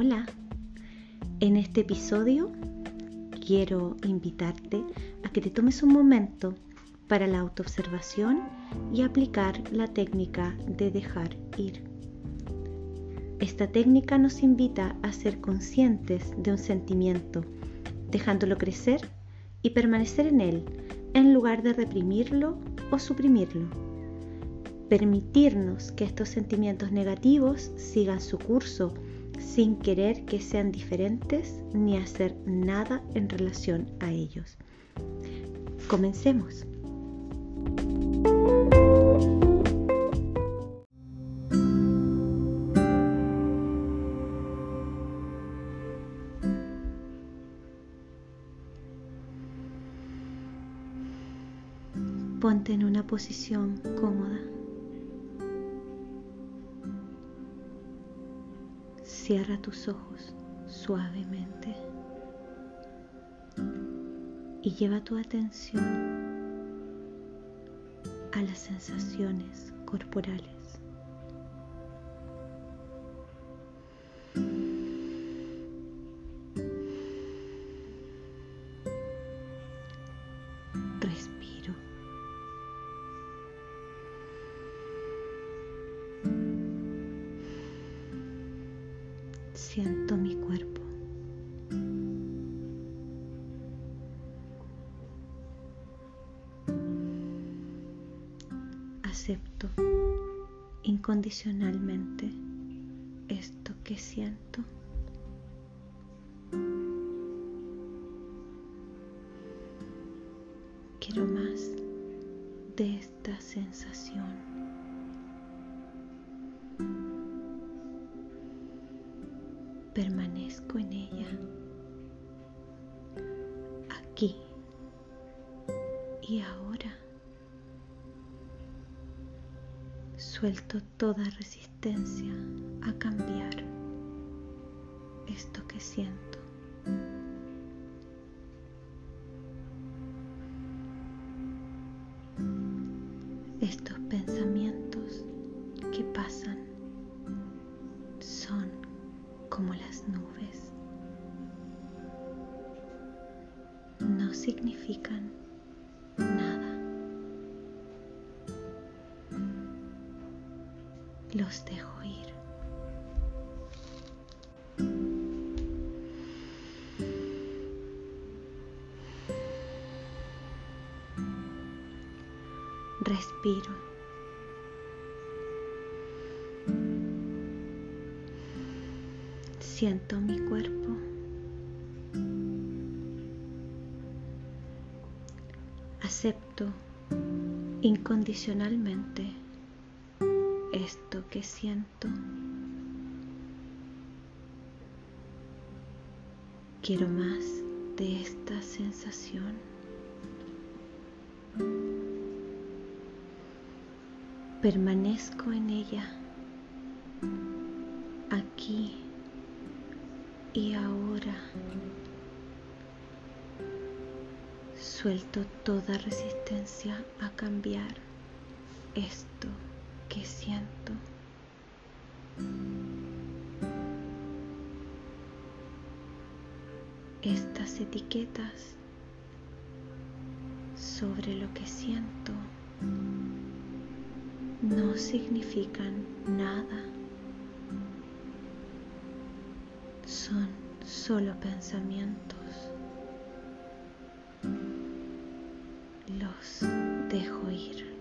Hola, en este episodio quiero invitarte a que te tomes un momento para la autoobservación y aplicar la técnica de dejar ir. Esta técnica nos invita a ser conscientes de un sentimiento, dejándolo crecer y permanecer en él, en lugar de reprimirlo o suprimirlo. Permitirnos que estos sentimientos negativos sigan su curso sin querer que sean diferentes ni hacer nada en relación a ellos. Comencemos. Ponte en una posición cómoda. Cierra tus ojos suavemente y lleva tu atención a las sensaciones corporales. Siento mi cuerpo. Acepto incondicionalmente esto que siento. Quiero más de esta sensación. Permanezco en ella, aquí y ahora. Suelto toda resistencia a cambiar esto que siento. Estos pensamientos que pasan son como las nubes. No significan nada. Los dejo ir. Respiro. Siento mi cuerpo. Acepto incondicionalmente esto que siento. Quiero más de esta sensación. Permanezco en ella, aquí y ahora. Suelto toda resistencia a cambiar esto que siento. Estas etiquetas sobre lo que siento no significan nada. Son solo pensamientos. Los dejo ir.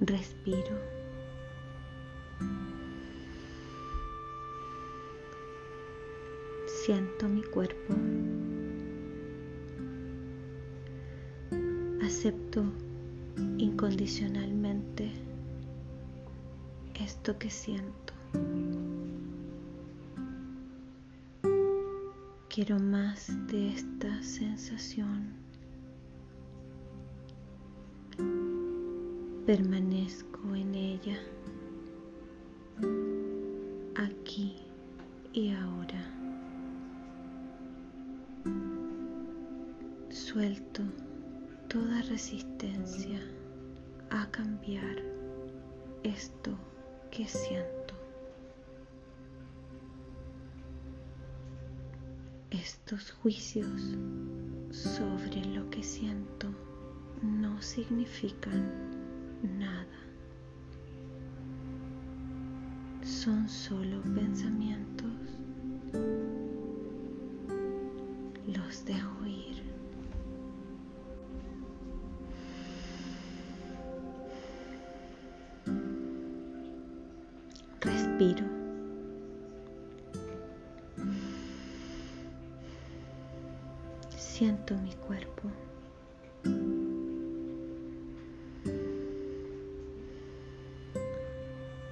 Respiro. Siento mi cuerpo. Acepto incondicionalmente esto que siento. Quiero más de esta sensación. Permanezco en ella, aquí y ahora. Suelto toda resistencia a cambiar esto que siento. Estos juicios sobre lo que siento no significan nada. Son solo pensamientos. Los dejo ir. Siento mi cuerpo.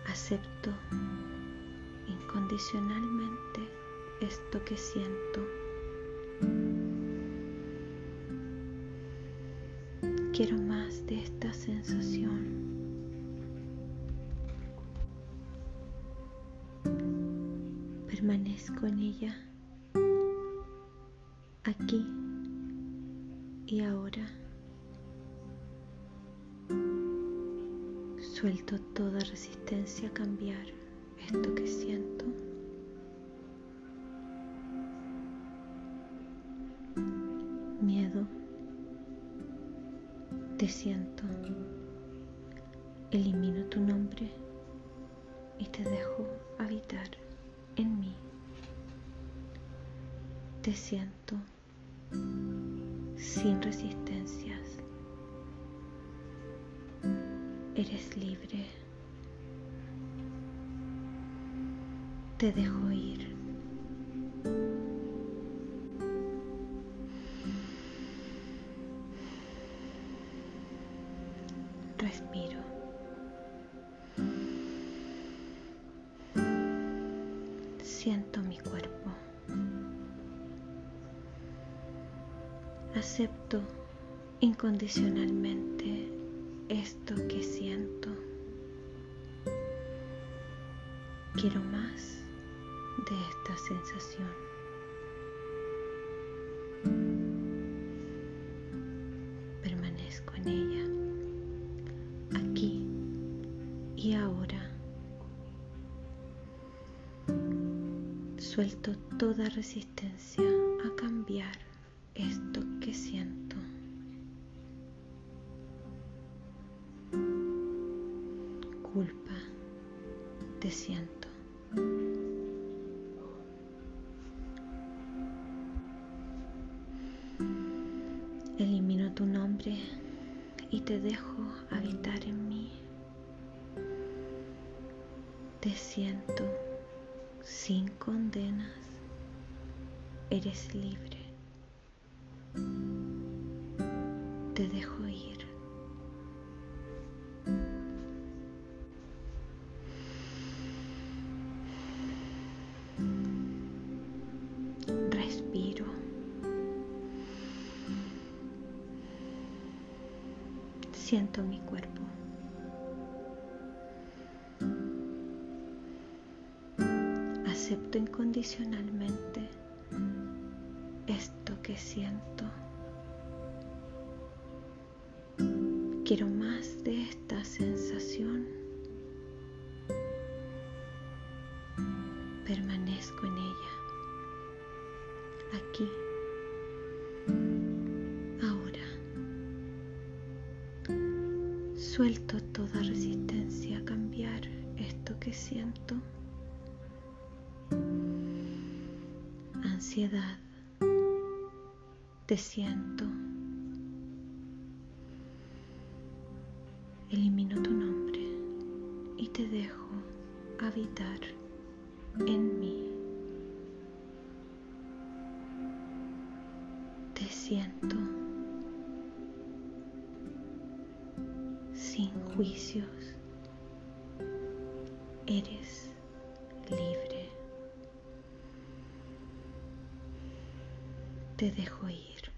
Acepto incondicionalmente esto que siento. Quiero más de esta sensación. En ella, aquí y ahora. Suelto toda resistencia a cambiar esto que siento. Miedo. Te siento. Te siento sin resistencias. Eres libre. Te dejo ir. Respiro. Siento mi cuerpo. Acepto incondicionalmente esto que siento. Quiero más de esta sensación. Permanezco en ella, aquí y ahora. Suelto toda resistencia a cambiar esto que siento. Culpa, te siento. Elimino tu nombre y te dejo habitar en mí. Te siento sin condenas. Eres libre. Dejo ir. Respiro. Siento mi cuerpo. Acepto incondicionalmente esto que siento. Quiero más de esta sensación. Permanezco en ella. Aquí. Ahora. Suelto toda resistencia a cambiar esto que siento. Ansiedad. Te siento. Sin juicios. Eres libre. Te dejo ir.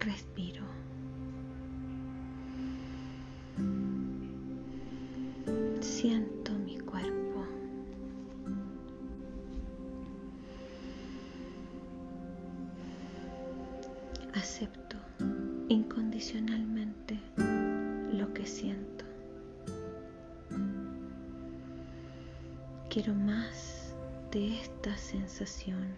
Respiro. Siento incondicionalmente lo que siento. Quiero más de esta sensación.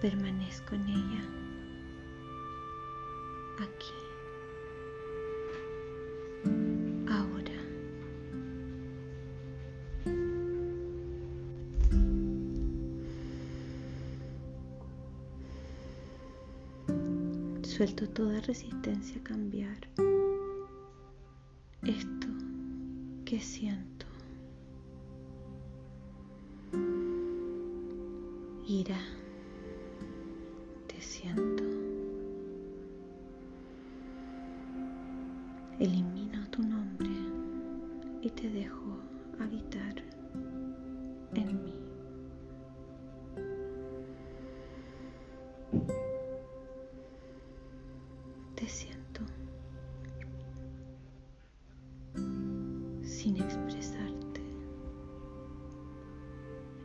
Permanezco en ella, aquí. Suelto toda resistencia a cambiar esto que siento. Ira, te siento. Elimino tu nombre y te dejo habitar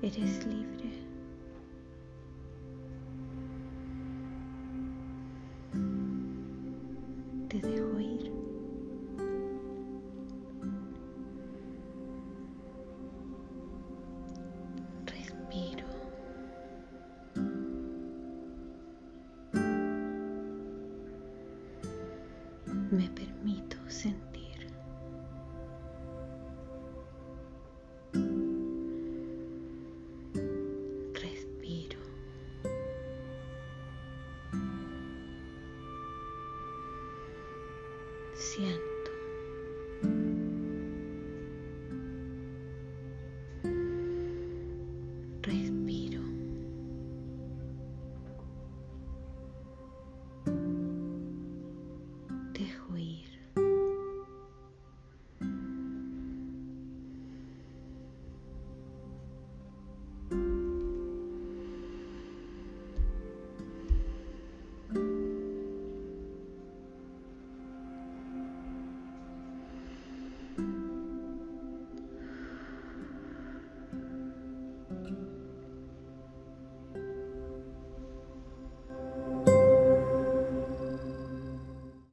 Eres libre. Te dejo ir. me permito 100.